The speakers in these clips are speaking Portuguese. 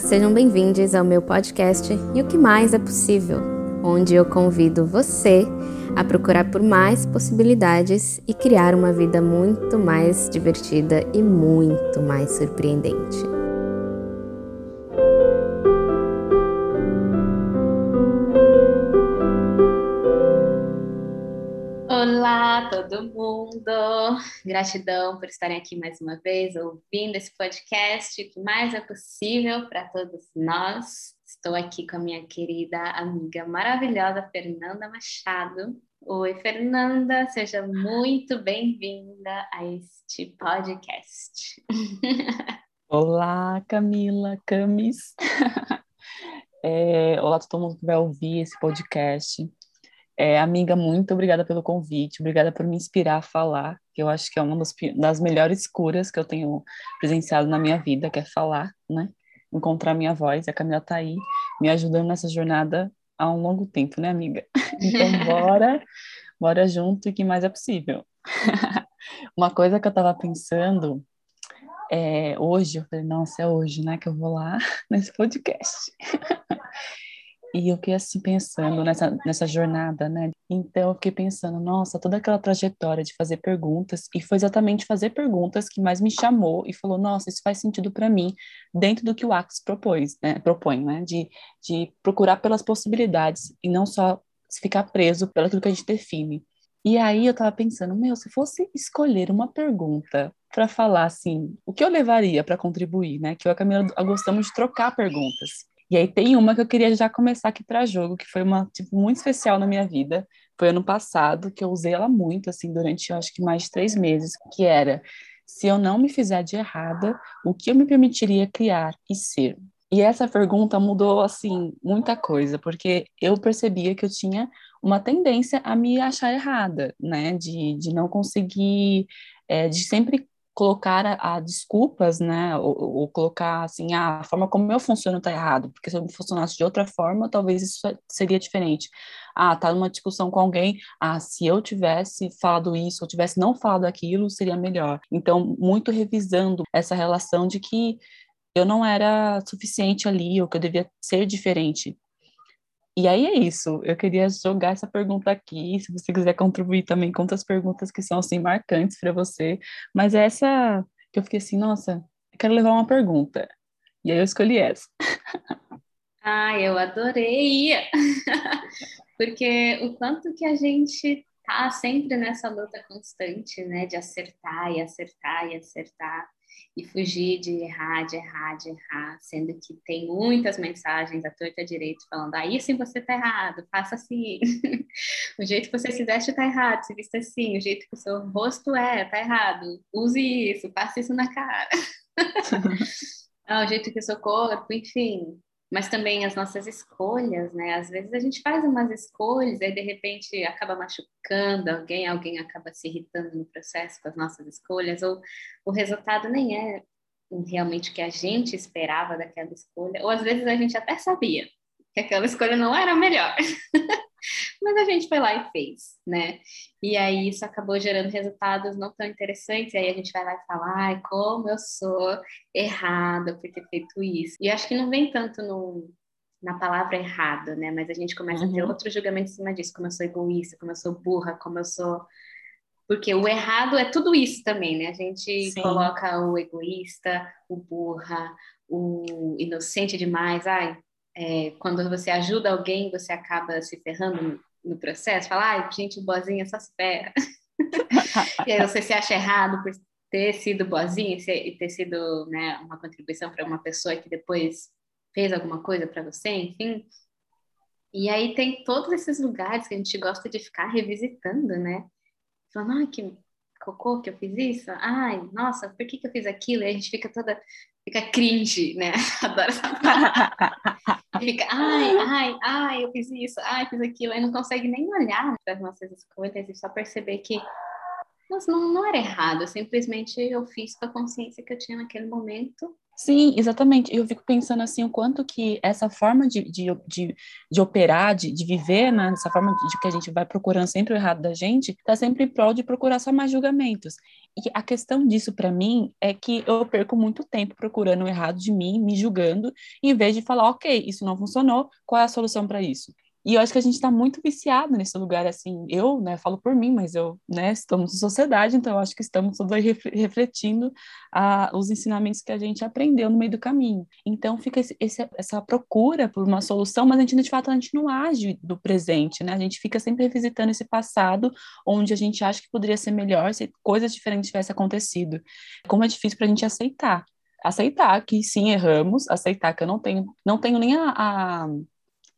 Sejam bem-vindos ao meu podcast E o que mais é possível, onde eu convido você a procurar por mais possibilidades e criar uma vida muito mais divertida e muito mais surpreendente. Gratidão por estarem aqui mais uma vez ouvindo esse podcast, o que mais é possível para todos nós. Estou aqui com a minha querida amiga maravilhosa Fernanda Machado. Oi, Fernanda, seja muito bem-vinda a este podcast. Olá, Camila, Camis. É, olá, todo mundo que vai ouvir esse podcast. É, amiga, muito obrigada pelo convite, obrigada por me inspirar a falar, que eu acho que é uma das, das melhores curas que eu tenho presenciado na minha vida, que é falar, né? Encontrar minha voz. A Camila tá aí me ajudando nessa jornada há um longo tempo, né, amiga? Então, bora, bora junto e que mais é possível. Uma coisa que eu tava pensando é, hoje, eu falei, nossa, é hoje, né, que eu vou lá nesse podcast. E eu fiquei assim pensando nessa, nessa jornada, né? Então eu fiquei pensando, nossa, toda aquela trajetória de fazer perguntas, e foi exatamente fazer perguntas que mais me chamou e falou, nossa, isso faz sentido para mim, dentro do que o Axis propôs, né? propõe, né? De, de procurar pelas possibilidades e não só ficar preso pelo que a gente define. E aí eu tava pensando, meu, se fosse escolher uma pergunta para falar assim, o que eu levaria para contribuir, né? Que eu e a Camila gostamos de trocar perguntas. E aí tem uma que eu queria já começar aqui para jogo, que foi uma tipo muito especial na minha vida. Foi ano passado que eu usei ela muito assim durante acho que mais de três meses, que era se eu não me fizer de errada, o que eu me permitiria criar e ser? E essa pergunta mudou assim muita coisa, porque eu percebia que eu tinha uma tendência a me achar errada, né? De, de não conseguir, é, de sempre colocar a, a desculpas, né, ou, ou, colocar assim, ah, a forma como eu funciono está errado, porque se eu funcionasse de outra forma, talvez isso seria diferente. Ah, tá numa discussão com alguém, ah, se eu tivesse falado isso, ou tivesse não falado aquilo, seria melhor. Então, muito revisando essa relação de que eu não era suficiente ali, ou que eu devia ser diferente. E aí é isso. Eu queria jogar essa pergunta aqui. Se você quiser contribuir também com outras perguntas que são assim marcantes para você. Mas essa que eu fiquei assim, nossa, eu quero levar uma pergunta. E aí eu escolhi essa. Ah, eu adorei! Porque o quanto que a gente tá sempre nessa luta constante, né, de acertar e acertar e acertar e fugir de errar, de errar, de errar, sendo que tem muitas mensagens à torta direito falando, aí ah, sim você tá errado, faça assim, o jeito que você se veste tá errado, se vista assim, o jeito que o seu rosto é, tá errado, use isso, passe isso na cara. ah, o jeito que o seu corpo, enfim, mas também as nossas escolhas, né? Às vezes a gente faz umas escolhas e de repente acaba machucando alguém, alguém acaba se irritando no processo com as nossas escolhas, ou o resultado nem é realmente o que a gente esperava daquela escolha, ou às vezes a gente até sabia que aquela escolha não era a melhor. Mas a gente foi lá e fez, né? E aí isso acabou gerando resultados não tão interessantes. E aí a gente vai lá e fala, ai, como eu sou errada por ter feito isso. E acho que não vem tanto no, na palavra errado, né? Mas a gente começa uhum. a ter uhum. outro julgamento em cima disso, como eu sou egoísta, como eu sou burra, como eu sou. Porque o errado é tudo isso também, né? A gente Sim. coloca o egoísta, o burra, o inocente demais, ai, é, quando você ajuda alguém, você acaba se ferrando no, processo, fala, ai, gente boazinha se ferra. e aí você se acha errado por ter sido boazinha e ter sido né, uma contribuição para uma pessoa que depois fez alguma coisa para você, enfim. E aí tem todos esses lugares que a gente gosta de ficar revisitando, né? Falando, ai, que cocô que eu fiz isso? Ai, nossa, por que, que eu fiz aquilo? E a gente fica toda fica cringe, né? Adoro essa fica, ai, ai, ai, eu fiz isso, ai, fiz aquilo, aí não consegue nem olhar para as nossas escolhas e só perceber que nossa, não, não era errado, simplesmente eu fiz com a consciência que eu tinha naquele momento Sim, exatamente. Eu fico pensando assim, o quanto que essa forma de, de, de, de operar, de, de viver, né, essa forma de que a gente vai procurando sempre o errado da gente, está sempre em prol de procurar só mais julgamentos. E a questão disso para mim é que eu perco muito tempo procurando o errado de mim, me julgando, em vez de falar, ok, isso não funcionou, qual é a solução para isso? E eu acho que a gente está muito viciado nesse lugar, assim, eu, né, falo por mim, mas eu, né, estamos em sociedade, então eu acho que estamos todos aí refletindo a, os ensinamentos que a gente aprendeu no meio do caminho. Então fica esse, esse, essa procura por uma solução, mas a gente, de fato, a gente não age do presente, né, a gente fica sempre revisitando esse passado, onde a gente acha que poderia ser melhor se coisas diferentes tivessem acontecido. Como é difícil para a gente aceitar. Aceitar que sim, erramos, aceitar que eu não tenho, não tenho nem a, a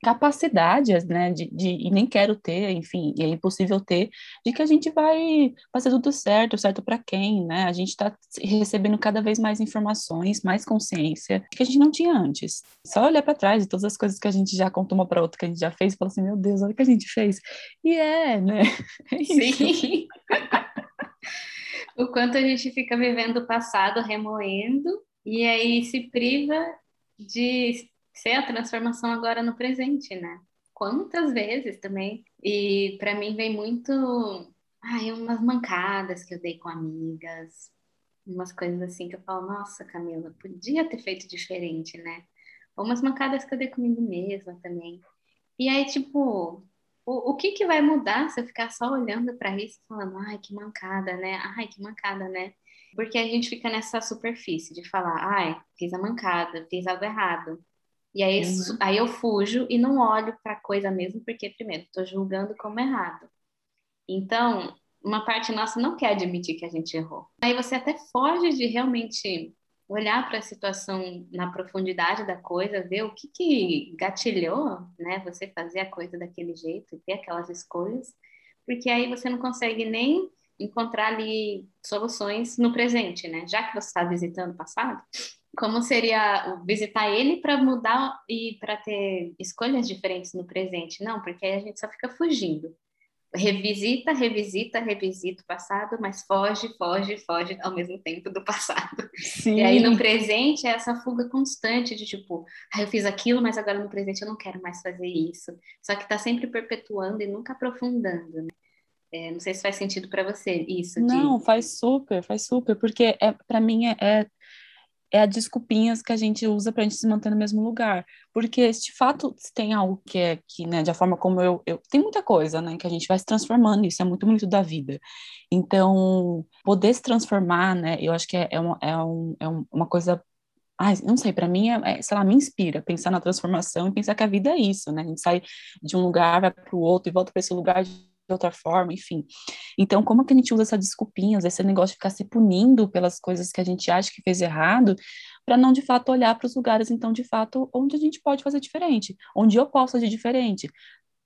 capacidades, né, de, de, e nem quero ter, enfim, e é impossível ter, de que a gente vai fazer tudo certo, certo para quem, né, a gente está recebendo cada vez mais informações, mais consciência, que a gente não tinha antes. Só olhar para trás de todas as coisas que a gente já contou uma para outra, que a gente já fez, e falar assim, meu Deus, olha o que a gente fez. E é, né, é Sim. o quanto a gente fica vivendo o passado, remoendo, e aí se priva de ser a transformação agora no presente, né? Quantas vezes também. E para mim vem muito. Ai, umas mancadas que eu dei com amigas, umas coisas assim que eu falo, nossa, Camila, podia ter feito diferente, né? Ou umas mancadas que eu dei comigo mesma também. E aí, tipo, o, o que que vai mudar se eu ficar só olhando para isso falando, ai, que mancada, né? Ai, que mancada, né? Porque a gente fica nessa superfície de falar, ai, fiz a mancada, fiz algo errado. E aí, uhum. aí eu fujo e não olho para a coisa mesmo, porque, primeiro, estou julgando como errado. Então, uma parte nossa não quer admitir que a gente errou. Aí você até foge de realmente olhar para a situação na profundidade da coisa, ver o que, que gatilhou, né, você fazer a coisa daquele jeito e ter aquelas escolhas, porque aí você não consegue nem encontrar ali soluções no presente, né? Já que você está visitando o passado, como seria visitar ele para mudar e para ter escolhas diferentes no presente? Não, porque aí a gente só fica fugindo. Revisita, revisita, revisita o passado, mas foge, foge, foge ao mesmo tempo do passado. Sim. E aí no presente é essa fuga constante de tipo, ah, eu fiz aquilo, mas agora no presente eu não quero mais fazer isso. Só que está sempre perpetuando e nunca aprofundando, né? É, não sei se faz sentido para você isso. Não, de... faz super, faz super, porque é, para mim é, é é a desculpinhas que a gente usa para a gente se manter no mesmo lugar. Porque, de fato, se tem algo que é que, né, de forma como eu, eu. Tem muita coisa, né, que a gente vai se transformando, isso é muito bonito da vida. Então, poder se transformar, né, eu acho que é, é, uma, é, um, é uma coisa. Ai, não sei, para mim, é, é, sei lá, me inspira pensar na transformação e pensar que a vida é isso, né? A gente sai de um lugar, vai para o outro e volta para esse lugar de outra forma, enfim. Então, como que a gente usa essa desculpinhas, esse negócio de ficar se punindo pelas coisas que a gente acha que fez errado, para não de fato olhar para os lugares, então, de fato, onde a gente pode fazer diferente, onde eu posso fazer diferente.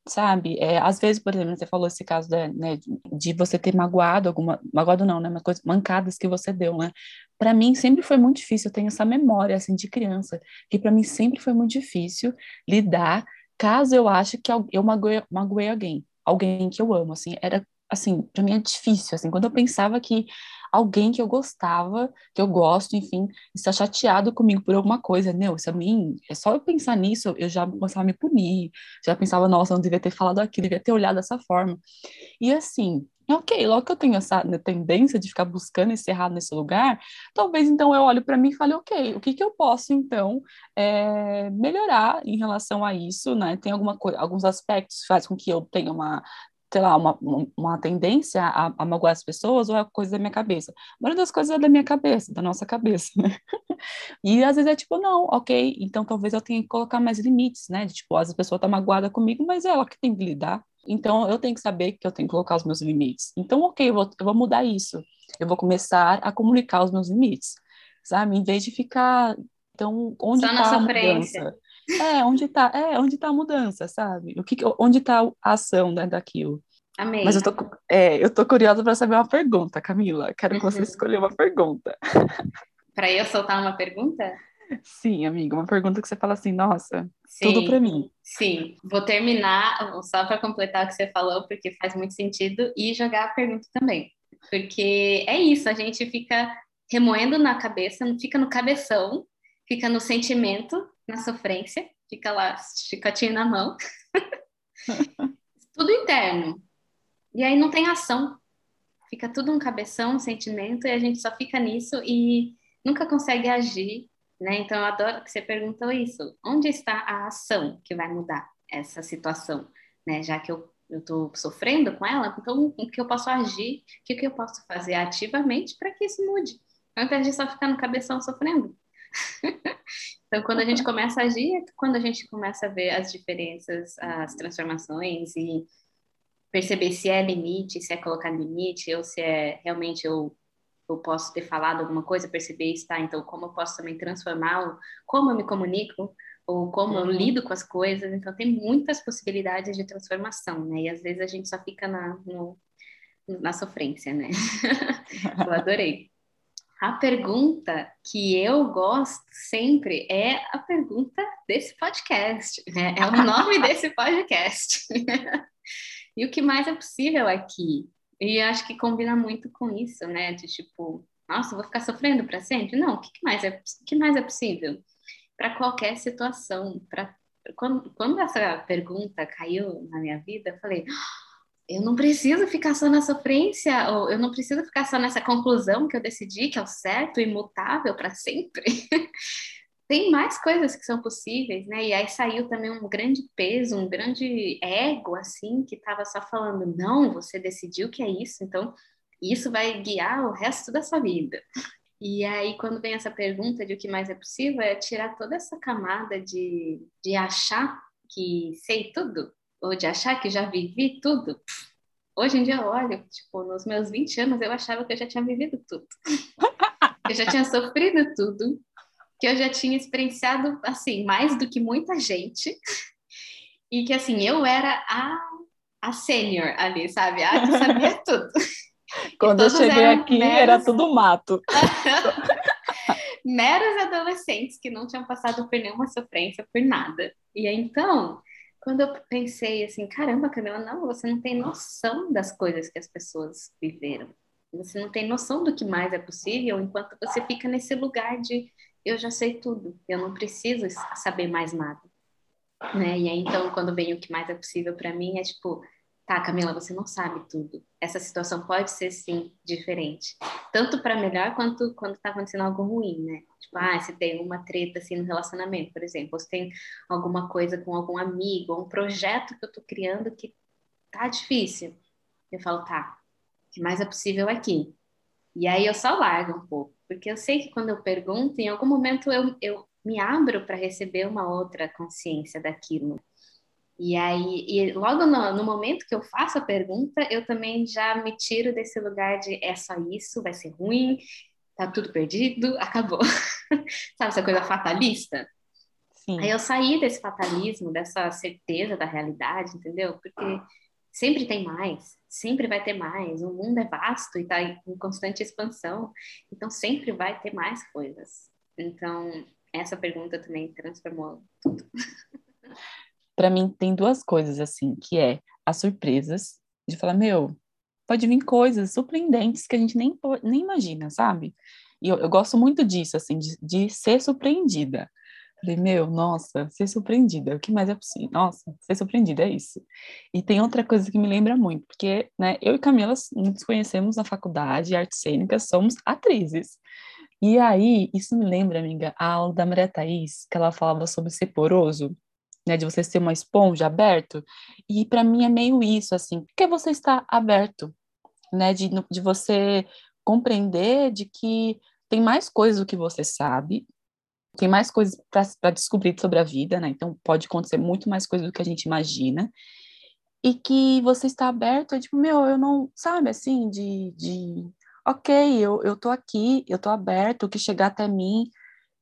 Sabe, é, às vezes, por exemplo, você falou esse caso né, de você ter magoado alguma, magoado não, né, mas coisas, mancadas que você deu, né, para mim sempre foi muito difícil, eu tenho essa memória, assim, de criança, que para mim sempre foi muito difícil lidar caso eu ache que eu magoei, magoei alguém, alguém que eu amo, assim, era assim, para mim é difícil, assim, quando eu pensava que alguém que eu gostava, que eu gosto, enfim, está chateado comigo por alguma coisa, não, isso a mim, é só eu pensar nisso, eu já começava a me punir, já pensava, nossa, não devia ter falado aquilo, devia ter olhado dessa forma. E assim, ok, logo que eu tenho essa né, tendência de ficar buscando esse errado nesse lugar, talvez então eu olho para mim e fale, ok, o que, que eu posso então é, melhorar em relação a isso, né? Tem alguma coisa, alguns aspectos que faz com que eu tenha uma sei lá, uma, uma tendência a, a magoar as pessoas ou é coisa da minha cabeça? A maioria das coisas é da minha cabeça, da nossa cabeça, né? E às vezes é tipo, não, ok, então talvez eu tenha que colocar mais limites, né? De, tipo, às vezes a pessoa tá magoada comigo, mas é ela que tem que lidar. Então eu tenho que saber que eu tenho que colocar os meus limites. Então, ok, eu vou, eu vou mudar isso. Eu vou começar a comunicar os meus limites, sabe? Em vez de ficar então, onde Só tá a mudança? É, onde tá, é, onde tá a mudança, sabe? O que, onde tá a ação né, daquilo? Amém. Mas eu tô, é, eu tô curiosa para saber uma pergunta, Camila. Quero que você uhum. escolha uma pergunta. Para eu soltar uma pergunta? Sim, amiga, uma pergunta que você fala assim, nossa, sim, tudo para mim. Sim, vou terminar só para completar o que você falou, porque faz muito sentido, e jogar a pergunta também. Porque é isso, a gente fica remoendo na cabeça, fica no cabeção, fica no sentimento, na sofrência, fica lá, chicotinho na mão. tudo interno. E aí não tem ação. Fica tudo um cabeção, um sentimento, e a gente só fica nisso e nunca consegue agir, né? Então eu adoro que você perguntou isso. Onde está a ação que vai mudar essa situação, né? Já que eu eu estou sofrendo com ela, então o que eu posso agir, o que, que eu posso fazer ativamente para que isso mude, ao invés de só ficar no cabeção sofrendo. então, quando a gente começa a agir, é quando a gente começa a ver as diferenças, as transformações e perceber se é limite, se é colocar limite, ou se é realmente eu, eu posso ter falado alguma coisa, perceber isso, tá? Então, como eu posso também transformar, como eu me comunico, ou como eu uhum. lido com as coisas. Então, tem muitas possibilidades de transformação, né? E às vezes a gente só fica na, no, na sofrência, né? eu adorei. A pergunta que eu gosto sempre é a pergunta desse podcast, né? É o nome desse podcast. e o que mais é possível aqui? E acho que combina muito com isso, né? De tipo, nossa, vou ficar sofrendo para sempre? Não, o que mais é, o que mais é possível? para qualquer situação. Pra, quando, quando essa pergunta caiu na minha vida, eu falei: eu não preciso ficar só na sofrência, ou eu não preciso ficar só nessa conclusão que eu decidi que é o certo, imutável para sempre. Tem mais coisas que são possíveis, né? E aí saiu também um grande peso, um grande ego, assim, que estava só falando: não, você decidiu que é isso, então isso vai guiar o resto da sua vida. E aí, quando vem essa pergunta de o que mais é possível, é tirar toda essa camada de, de achar que sei tudo, ou de achar que já vivi tudo. Hoje em dia, eu olho, tipo, nos meus 20 anos, eu achava que eu já tinha vivido tudo. eu já tinha sofrido tudo, que eu já tinha experienciado, assim, mais do que muita gente. E que, assim, eu era a, a sênior ali, sabe? A que sabia tudo. Quando eu cheguei aqui, meros... era tudo mato. meros adolescentes que não tinham passado por nenhuma sofrência, por nada. E então, quando eu pensei assim, caramba, Camila, não, você não tem noção das coisas que as pessoas viveram. Você não tem noção do que mais é possível enquanto você fica nesse lugar de eu já sei tudo, eu não preciso saber mais nada. Né? E aí, então, quando vem o que mais é possível para mim, é tipo, tá, Camila, você não sabe tudo. Essa situação pode ser sim diferente, tanto para melhor quanto quando tá acontecendo algo ruim, né? Tipo, ah, se tem uma treta assim no relacionamento, por exemplo, ou se tem alguma coisa com algum amigo, um projeto que eu tô criando que tá difícil. Eu falo, tá, o que mais é possível aqui? E aí eu só largo um pouco, porque eu sei que quando eu pergunto, em algum momento eu, eu me abro para receber uma outra consciência daquilo. E aí, e logo no, no, momento que eu faço a pergunta, eu também já me tiro desse lugar de é só isso, vai ser ruim, tá tudo perdido, acabou. Sabe essa coisa fatalista? Sim. Aí eu saí desse fatalismo, dessa certeza da realidade, entendeu? Porque sempre tem mais, sempre vai ter mais. O mundo é vasto e está em constante expansão, então sempre vai ter mais coisas. Então, essa pergunta também transformou tudo. para mim tem duas coisas assim, que é as surpresas, de falar, meu, pode vir coisas surpreendentes que a gente nem, nem imagina, sabe? E eu, eu gosto muito disso, assim, de, de ser surpreendida. Falei, meu, nossa, ser surpreendida, o que mais é possível? Nossa, ser surpreendida é isso. E tem outra coisa que me lembra muito, porque né, eu e Camila nos conhecemos na faculdade de artes cênicas, somos atrizes. E aí, isso me lembra, amiga, a aula da Maria Thaís, que ela falava sobre ser poroso né, de você ser uma esponja aberto. E para mim é meio isso, assim, porque você está aberto, né, de, de você compreender de que tem mais coisas do que você sabe, tem mais coisas para descobrir sobre a vida, né? Então pode acontecer muito mais coisas do que a gente imagina. E que você está aberto, é tipo, meu, eu não, sabe, assim, de, de ok, eu, eu tô aqui, eu tô aberto, o que chegar até mim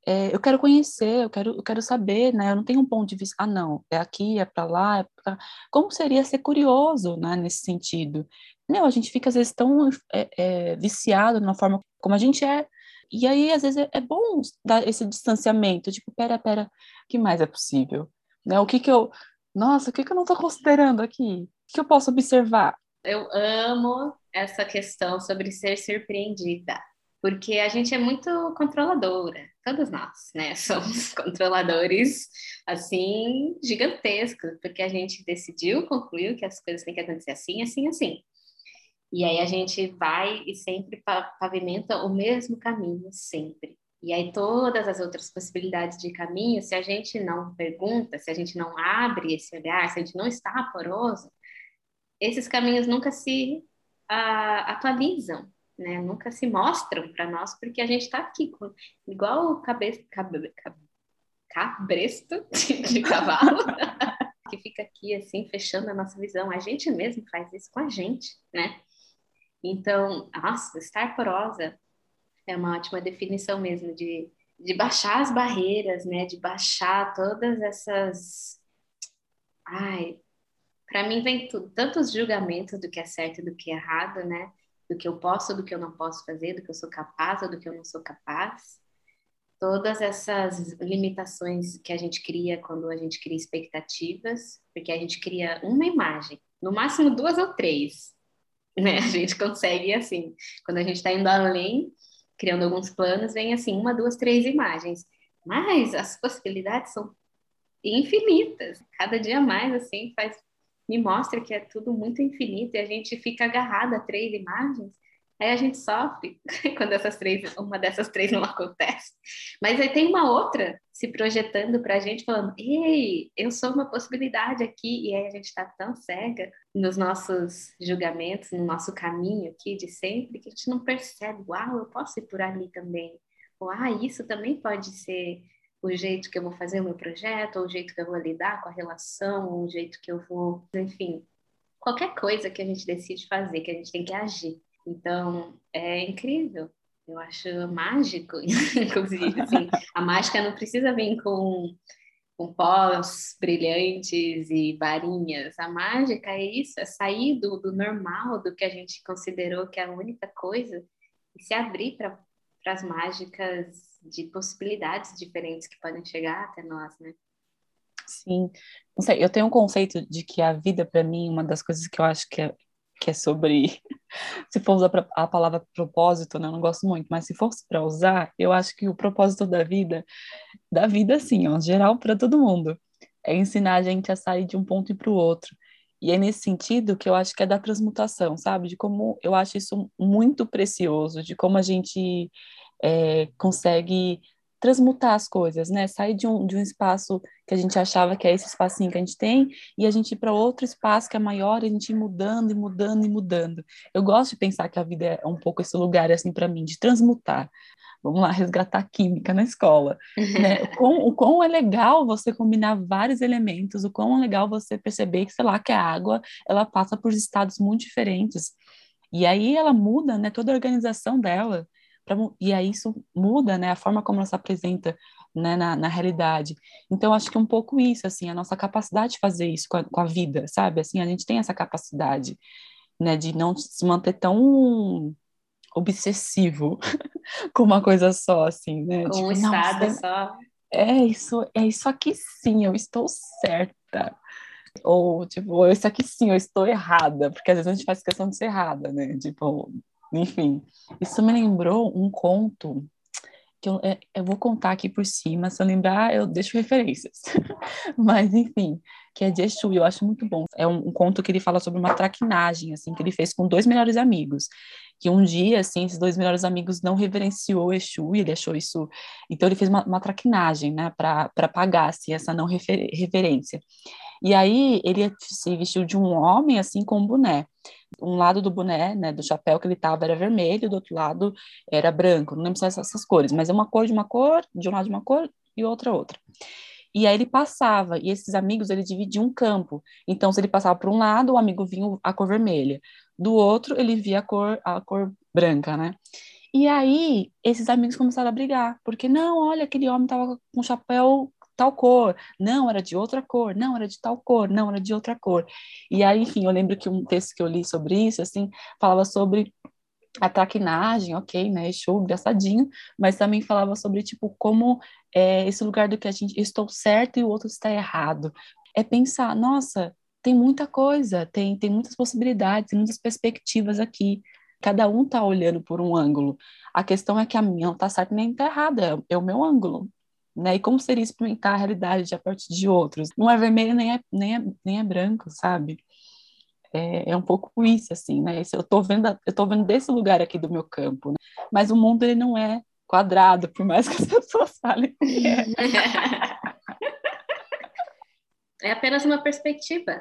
é, eu quero conhecer, eu quero, eu quero saber, né? Eu não tenho um ponto de vista, ah, não, é aqui, é para lá, é pra... como seria ser curioso, né? Nesse sentido. Meu, a gente fica às vezes tão é, é, viciado na forma como a gente é, e aí às vezes é, é, bom dar esse distanciamento, tipo, pera, pera, o que mais é possível? Né? O que que eu, nossa, o que que eu não estou considerando aqui? O que eu posso observar? Eu amo essa questão sobre ser surpreendida, porque a gente é muito controladora todos nós, né, somos controladores assim gigantescos, porque a gente decidiu, concluiu que as coisas têm que acontecer assim, assim, assim. E aí a gente vai e sempre pavimenta o mesmo caminho, sempre. E aí todas as outras possibilidades de caminho, se a gente não pergunta, se a gente não abre esse olhar, se a gente não está poroso, esses caminhos nunca se uh, atualizam, né? Nunca se mostram para nós, porque a gente está aqui com, igual o cabe, cabe, cabe, cabresto de, de cavalo, que fica aqui assim fechando a nossa visão. A gente mesmo faz isso com a gente, né? Então, nossa, estar porosa é uma ótima definição mesmo de, de baixar as barreiras, né? De baixar todas essas. Ai, para mim vem tantos julgamentos do que é certo e do que é errado, né? Do que eu posso, do que eu não posso fazer, do que eu sou capaz ou do que eu não sou capaz. Todas essas limitações que a gente cria quando a gente cria expectativas, porque a gente cria uma imagem, no máximo duas ou três, né? A gente consegue assim, quando a gente está indo além, criando alguns planos, vem assim, uma, duas, três imagens. Mas as possibilidades são infinitas. Cada dia mais, assim, faz, me mostra que é tudo muito infinito e a gente fica agarrado a três imagens Aí a gente sofre quando essas três, uma dessas três não acontece. Mas aí tem uma outra se projetando para a gente, falando: ei, eu sou uma possibilidade aqui. E aí a gente está tão cega nos nossos julgamentos, no nosso caminho aqui de sempre, que a gente não percebe: uau, eu posso ir por ali também. Ou, ah, isso também pode ser o jeito que eu vou fazer o meu projeto, ou o jeito que eu vou lidar com a relação, ou o jeito que eu vou, enfim, qualquer coisa que a gente decide fazer, que a gente tem que agir. Então, é incrível. Eu acho mágico, inclusive. Assim, a mágica não precisa vir com, com pós brilhantes e varinhas. A mágica é isso, é sair do, do normal, do que a gente considerou que é a única coisa, e se abrir para as mágicas de possibilidades diferentes que podem chegar até nós, né? Sim, não sei, eu tenho um conceito de que a vida, para mim, uma das coisas que eu acho que é, que é sobre se for usar a palavra propósito, né, eu não gosto muito, mas se fosse para usar, eu acho que o propósito da vida, da vida assim, ó, geral para todo mundo, é ensinar a gente a sair de um ponto e para o outro. E é nesse sentido que eu acho que é da transmutação, sabe? De como eu acho isso muito precioso, de como a gente é, consegue transmutar as coisas, né? Sair de um, de um espaço que a gente achava que é esse espacinho que a gente tem e a gente ir para outro espaço que é maior e a gente ir mudando e mudando e mudando. Eu gosto de pensar que a vida é um pouco esse lugar assim para mim de transmutar. Vamos lá resgatar química na escola. Né? O, quão, o quão é legal você combinar vários elementos, o quão é legal você perceber que, sei lá, que a água ela passa por estados muito diferentes. E aí ela muda, né, toda a organização dela. Pra, e aí isso muda, né, a forma como ela se apresenta né, na, na realidade. Então, acho que é um pouco isso, assim, a nossa capacidade de fazer isso com a, com a vida, sabe? Assim, a gente tem essa capacidade, né, de não se manter tão obsessivo com uma coisa só, assim, né? Com tipo, um estado só. É isso, é isso aqui sim, eu estou certa. Ou, tipo, isso aqui sim, eu estou errada, porque às vezes a gente faz questão de ser errada, né? Tipo, enfim, isso me lembrou um conto que eu, é, eu vou contar aqui por cima, se eu lembrar, eu deixo referências. Mas, enfim, que é de Exu, eu acho muito bom. É um, um, conto que ele fala sobre uma traquinagem, assim, que ele fez com dois melhores amigos. Que um dia, assim, esses dois melhores amigos não reverenciou Exu, e ele achou isso... Então, ele fez uma, uma traquinagem, né, para pagar, assim, essa não refer, reverência. E aí, ele se vestiu de um homem, assim, com um boné um lado do boné, né, do chapéu que ele tava era vermelho, do outro lado era branco, não lembro se essas, essas cores, mas é uma cor de uma cor, de um lado de uma cor e outra outra. E aí ele passava, e esses amigos, ele dividia um campo. Então, se ele passava por um lado, o amigo via a cor vermelha. Do outro, ele via a cor, a cor branca, né? E aí, esses amigos começaram a brigar, porque não, olha, aquele homem tava com chapéu tal cor, não, era de outra cor, não, era de tal cor, não, era de outra cor. E aí, enfim, eu lembro que um texto que eu li sobre isso, assim, falava sobre a traquinagem, ok, né, show, engraçadinho, mas também falava sobre, tipo, como é, esse lugar do que a gente, estou certo e o outro está errado. É pensar, nossa, tem muita coisa, tem, tem muitas possibilidades, muitas perspectivas aqui, Cada um tá olhando por um ângulo. A questão é que a minha não tá certa nem tá errada, é o meu ângulo. Né? E como seria experimentar a realidade a partir de outros? Não é vermelho nem é, nem é, nem é branco, sabe? É, é um pouco isso, assim, né? Eu tô vendo, eu tô vendo desse lugar aqui do meu campo, né? Mas o mundo, ele não é quadrado, por mais que as pessoas falem é. É apenas uma perspectiva.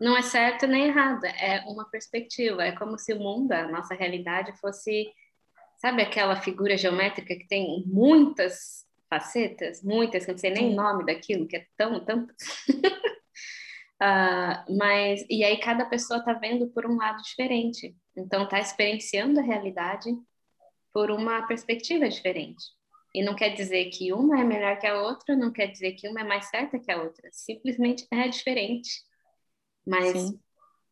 Não é certo nem errado, é uma perspectiva. É como se o mundo, a nossa realidade, fosse, sabe, aquela figura geométrica que tem muitas facetas, muitas, que não sei nem o nome daquilo, que é tão, tão. uh, mas, e aí cada pessoa está vendo por um lado diferente. Então, está experienciando a realidade por uma perspectiva diferente. E não quer dizer que uma é melhor que a outra, não quer dizer que uma é mais certa que a outra. Simplesmente é diferente. Mas Sim.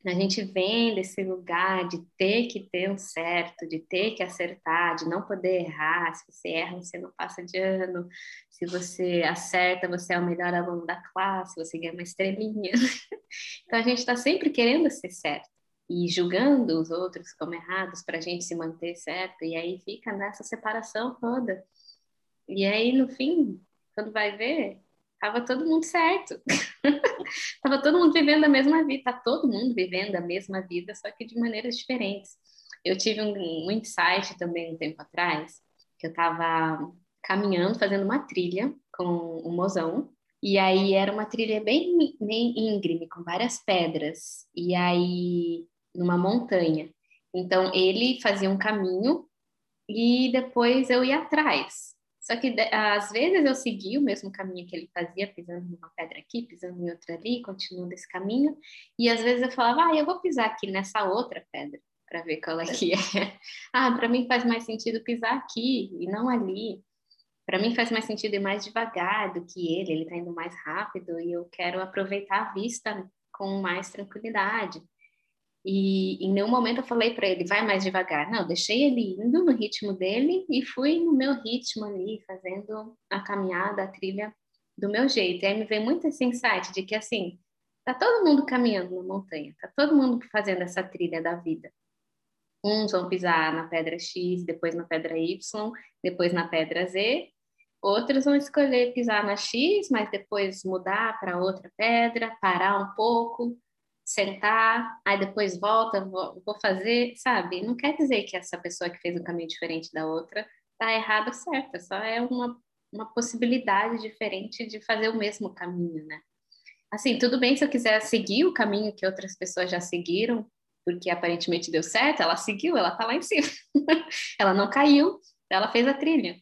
A gente vem desse lugar de ter que ter um certo, de ter que acertar, de não poder errar. Se você erra, você não passa de ano. Se você acerta, você é o melhor aluno da classe, você ganha uma estrelinha. então a gente está sempre querendo ser certo e julgando os outros como errados para a gente se manter certo, e aí fica nessa separação toda. E aí, no fim, quando vai ver, tava todo mundo certo. tava todo mundo vivendo a mesma vida, tá todo mundo vivendo a mesma vida, só que de maneiras diferentes. Eu tive um, um insight também um tempo atrás, que eu tava caminhando, fazendo uma trilha com um mozão, e aí era uma trilha bem, bem íngreme, com várias pedras, e aí numa montanha. Então ele fazia um caminho e depois eu ia atrás. Só que às vezes eu seguia o mesmo caminho que ele fazia, pisando numa pedra aqui, pisando em outra ali, continuando esse caminho. E às vezes eu falava, ah, eu vou pisar aqui nessa outra pedra para ver qual é que é. ah, para mim faz mais sentido pisar aqui e não ali. Para mim faz mais sentido ir mais devagar do que ele, ele está indo mais rápido e eu quero aproveitar a vista com mais tranquilidade. E em nenhum momento eu falei para ele, vai mais devagar. Não, deixei ele indo no ritmo dele e fui no meu ritmo ali, fazendo a caminhada, a trilha do meu jeito. E aí me veio muito esse insight de que, assim, tá todo mundo caminhando na montanha, tá todo mundo fazendo essa trilha da vida. Uns vão pisar na pedra X, depois na pedra Y, depois na pedra Z. Outros vão escolher pisar na X, mas depois mudar para outra pedra, parar um pouco, sentar, aí depois volta, vou, vou, fazer, sabe? Não quer dizer que essa pessoa que fez um caminho diferente da outra tá errada ou certa, só é uma, uma possibilidade diferente de fazer o mesmo caminho, né? Assim, tudo bem se eu quiser seguir o caminho que outras pessoas já seguiram, porque aparentemente deu certo, ela seguiu, ela tá lá em cima. ela não caiu, ela fez a trilha.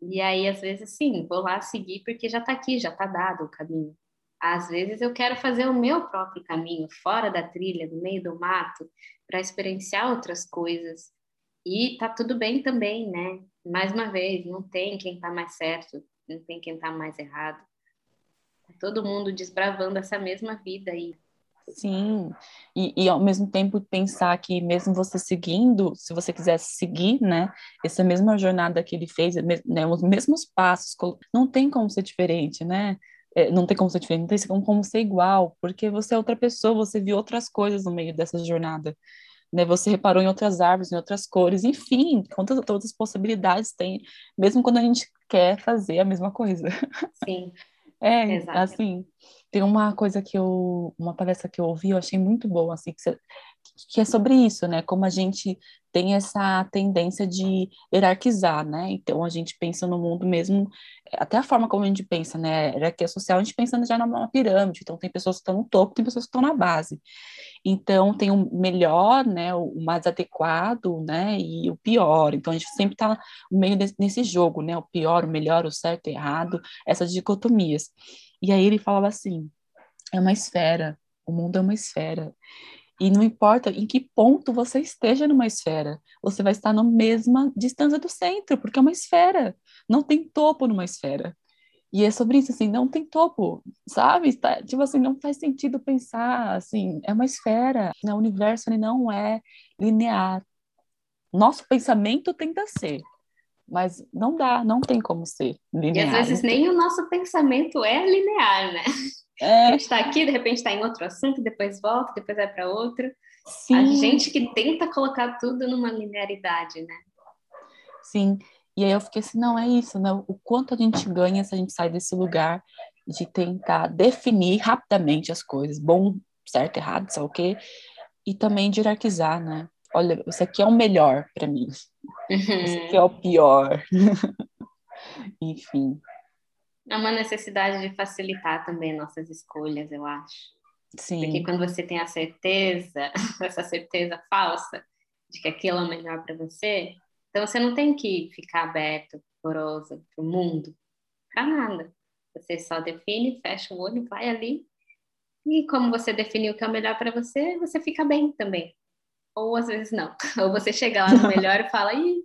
E aí, às vezes, sim, vou lá seguir porque já tá aqui, já tá dado o caminho. Às vezes eu quero fazer o meu próprio caminho, fora da trilha, no meio do mato, para experienciar outras coisas. E tá tudo bem também, né? Mais uma vez, não tem quem tá mais certo, não tem quem tá mais errado. Tá todo mundo desbravando essa mesma vida aí. Sim, e, e, ao mesmo tempo pensar que mesmo você seguindo, se você quisesse seguir, né, essa mesma jornada que ele fez, né, os mesmos passos, não tem como ser diferente, né? É, não tem como ser diferente, não tem como, ser igual, porque você é outra pessoa, você viu outras coisas no meio dessa jornada. Né, você reparou em outras árvores, em outras cores, enfim, quantas todas as possibilidades tem, mesmo quando a gente quer fazer a mesma coisa. Sim. é, Exato. assim, tem uma coisa que eu, uma palestra que eu ouvi, eu achei muito boa, assim, que, você, que é sobre isso, né? Como a gente tem essa tendência de hierarquizar, né? Então a gente pensa no mundo mesmo, até a forma como a gente pensa, né? Hierarquia social, a gente pensa já numa pirâmide, então tem pessoas que estão no topo, tem pessoas que estão na base. Então tem o melhor, né? O mais adequado, né? E o pior. Então a gente sempre está meio nesse jogo, né? O pior, o melhor, o certo, o errado, essas dicotomias. E aí ele falava assim: é uma esfera, o mundo é uma esfera. E não importa em que ponto você esteja numa esfera, você vai estar na mesma distância do centro, porque é uma esfera. Não tem topo numa esfera. E é sobre isso, assim, não tem topo, sabe? Tá, tipo assim, não faz sentido pensar, assim, é uma esfera. Né? O universo ele não é linear. Nosso pensamento tenta ser, mas não dá, não tem como ser linear. E às vezes nem o nosso pensamento é linear, né? É. A gente está aqui, de repente está em outro assunto, depois volta, depois vai para outro. Sim. A gente que tenta colocar tudo numa linearidade, né? Sim. E aí eu fiquei assim, não, é isso, né? O quanto a gente ganha se a gente sai desse lugar de tentar definir rapidamente as coisas, bom, certo, errado, sei o quê, e também de hierarquizar, né? Olha, isso aqui é o melhor para mim, uhum. isso aqui é o pior. Enfim. É uma necessidade de facilitar também nossas escolhas, eu acho. Sim. Porque quando você tem a certeza, essa certeza falsa de que aquilo é o melhor para você, então você não tem que ficar aberto, poroso para o mundo, para nada. Você só define, fecha o olho, vai ali. E como você definiu o que é o melhor para você, você fica bem também. Ou às vezes não. Ou você chega lá no melhor e fala, Ih,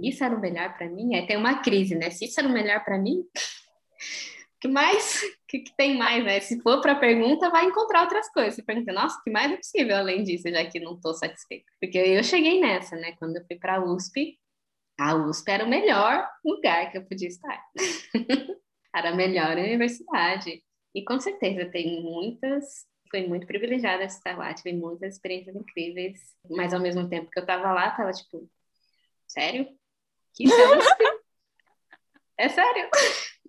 isso era o melhor para mim? Aí tem uma crise, né? Se isso era o melhor para mim, que mais? que, que tem mais, né? Se for para pergunta, vai encontrar outras coisas. Você pergunta, nossa, que mais é possível além disso, já que não estou satisfeita? Porque eu cheguei nessa, né? Quando eu fui para a USP, a USP era o melhor lugar que eu podia estar. era a melhor universidade. E com certeza tem muitas. Foi muito privilegiada estar lá, tive muitas experiências incríveis, mas ao mesmo tempo que eu estava lá, estava tipo, sério? Que é USP? é sério?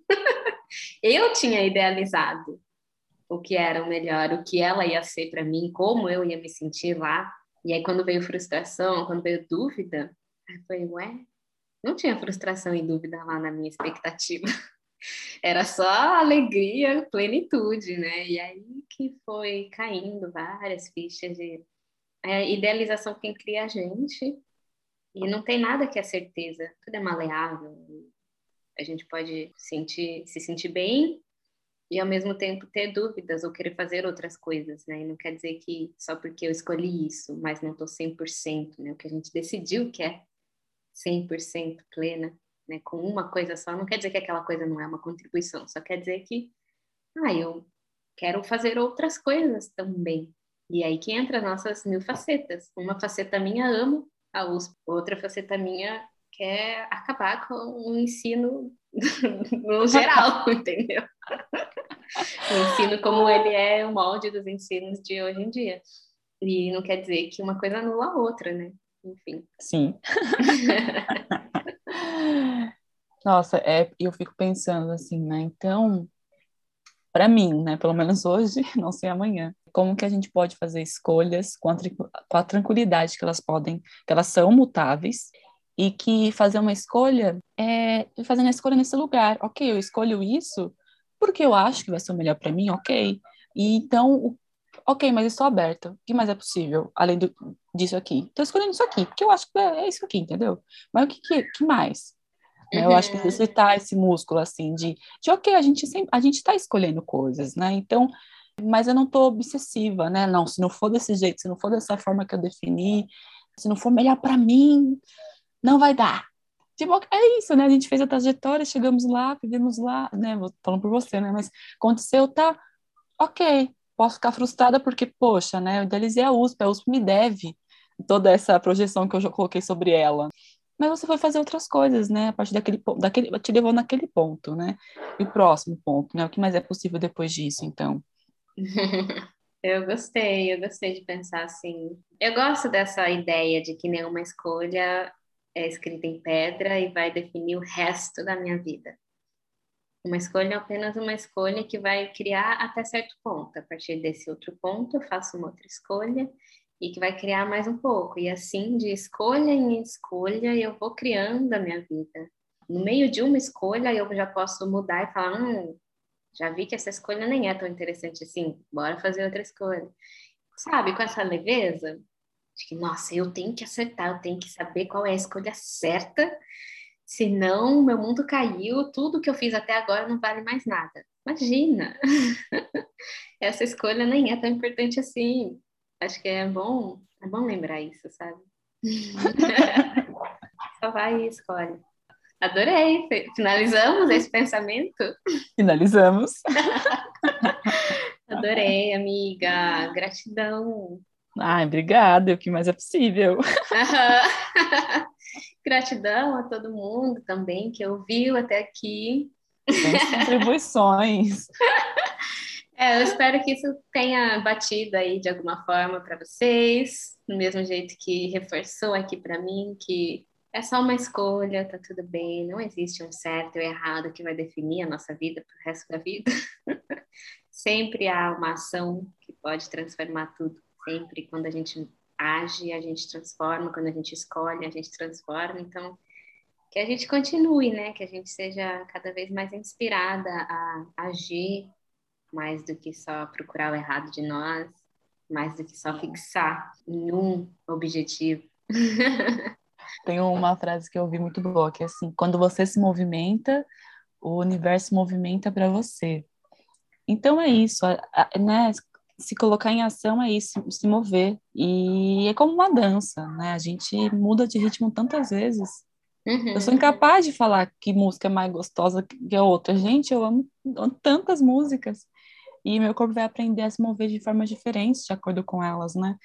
eu tinha idealizado o que era o melhor, o que ela ia ser para mim, como eu ia me sentir lá. E aí, quando veio frustração, quando veio dúvida, falei, ué, não tinha frustração e dúvida lá na minha expectativa. Era só alegria, plenitude, né? E aí que foi caindo várias fichas de é, idealização quem cria a gente. E não tem nada que é certeza, tudo é maleável, a gente pode sentir, se sentir bem e ao mesmo tempo ter dúvidas ou querer fazer outras coisas, né? E não quer dizer que só porque eu escolhi isso, mas não estou 100%, né? O que a gente decidiu que é 100% plena, né? Com uma coisa só, não quer dizer que aquela coisa não é uma contribuição, só quer dizer que, ah, eu quero fazer outras coisas também. E aí que entra as nossas mil facetas. Uma faceta minha amo a USP, outra faceta minha quer acabar com o ensino no geral, entendeu? o ensino como ele é o molde dos ensinos de hoje em dia. E não quer dizer que uma coisa anula a outra, né? Enfim. Sim. Nossa, é, eu fico pensando assim, né? Então, para mim, né? Pelo menos hoje, não sei amanhã, como que a gente pode fazer escolhas com a, com a tranquilidade que elas podem, que elas são mutáveis e que fazer uma escolha é fazendo a escolha nesse lugar. Ok, eu escolho isso porque eu acho que vai ser o melhor para mim, ok. E então, ok, mas estou aberta. O que mais é possível além do, disso aqui? Estou escolhendo isso aqui, porque eu acho que é, é isso aqui, entendeu? Mas o que, que, que mais? Uhum. Eu acho que uhum. exercitar esse músculo, assim, de, de ok, a gente sempre, a gente está escolhendo coisas, né? Então, mas eu não estou obsessiva, né? Não, se não for desse jeito, se não for dessa forma que eu defini, se não for melhor para mim, não vai dar. Tipo, é isso, né? A gente fez a trajetória, chegamos lá, vivemos lá, né? Falando por você, né? Mas aconteceu, tá ok. Posso ficar frustrada porque, poxa, né? Eu idealizei a USP, a USP me deve toda essa projeção que eu já coloquei sobre ela. Mas você foi fazer outras coisas, né? A partir daquele ponto, daquele, te levou naquele ponto, né? E o próximo ponto, né? O que mais é possível depois disso, então? Eu gostei, eu gostei de pensar assim. Eu gosto dessa ideia de que nenhuma escolha é escrita em pedra e vai definir o resto da minha vida. Uma escolha é apenas uma escolha que vai criar até certo ponto. A partir desse outro ponto, eu faço uma outra escolha e que vai criar mais um pouco. E assim, de escolha em escolha, eu vou criando a minha vida. No meio de uma escolha, eu já posso mudar e falar: hum, já vi que essa escolha nem é tão interessante assim, bora fazer outra escolha. Sabe, com essa leveza, de que, nossa, eu tenho que acertar, eu tenho que saber qual é a escolha certa, senão meu mundo caiu, tudo que eu fiz até agora não vale mais nada. Imagina! Essa escolha nem é tão importante assim. Acho que é bom, é bom lembrar isso, sabe? Só vai e escolhe. Adorei. Finalizamos esse pensamento? Finalizamos. Adorei, amiga. Gratidão. Ai, obrigada, o que mais é possível. Gratidão a todo mundo também que ouviu até aqui. As contribuições. É, eu espero que isso tenha batido aí de alguma forma para vocês, do mesmo jeito que reforçou aqui para mim que é só uma escolha, tá tudo bem, não existe um certo ou errado que vai definir a nossa vida pro resto da vida. sempre há uma ação que pode transformar tudo, sempre quando a gente age, a gente transforma, quando a gente escolhe, a gente transforma, então que a gente continue, né? Que a gente seja cada vez mais inspirada a agir mais do que só procurar o errado de nós, mais do que só fixar em um objetivo. Tem uma frase que eu ouvi muito boa, que é assim: quando você se movimenta, o universo movimenta para você. Então é isso, né? Se colocar em ação é isso, se mover. E é como uma dança, né? A gente muda de ritmo tantas vezes. Uhum. Eu sou incapaz de falar que música é mais gostosa que a outra. Gente, eu amo, amo tantas músicas. E meu corpo vai aprender a se mover de formas diferentes de acordo com elas, né?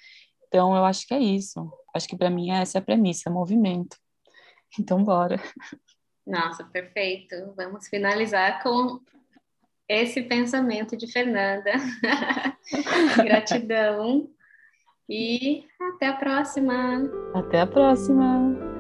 Então, eu acho que é isso. Acho que para mim essa é a premissa, movimento. Então, bora. Nossa, perfeito. Vamos finalizar com esse pensamento de Fernanda. Gratidão. E até a próxima. Até a próxima.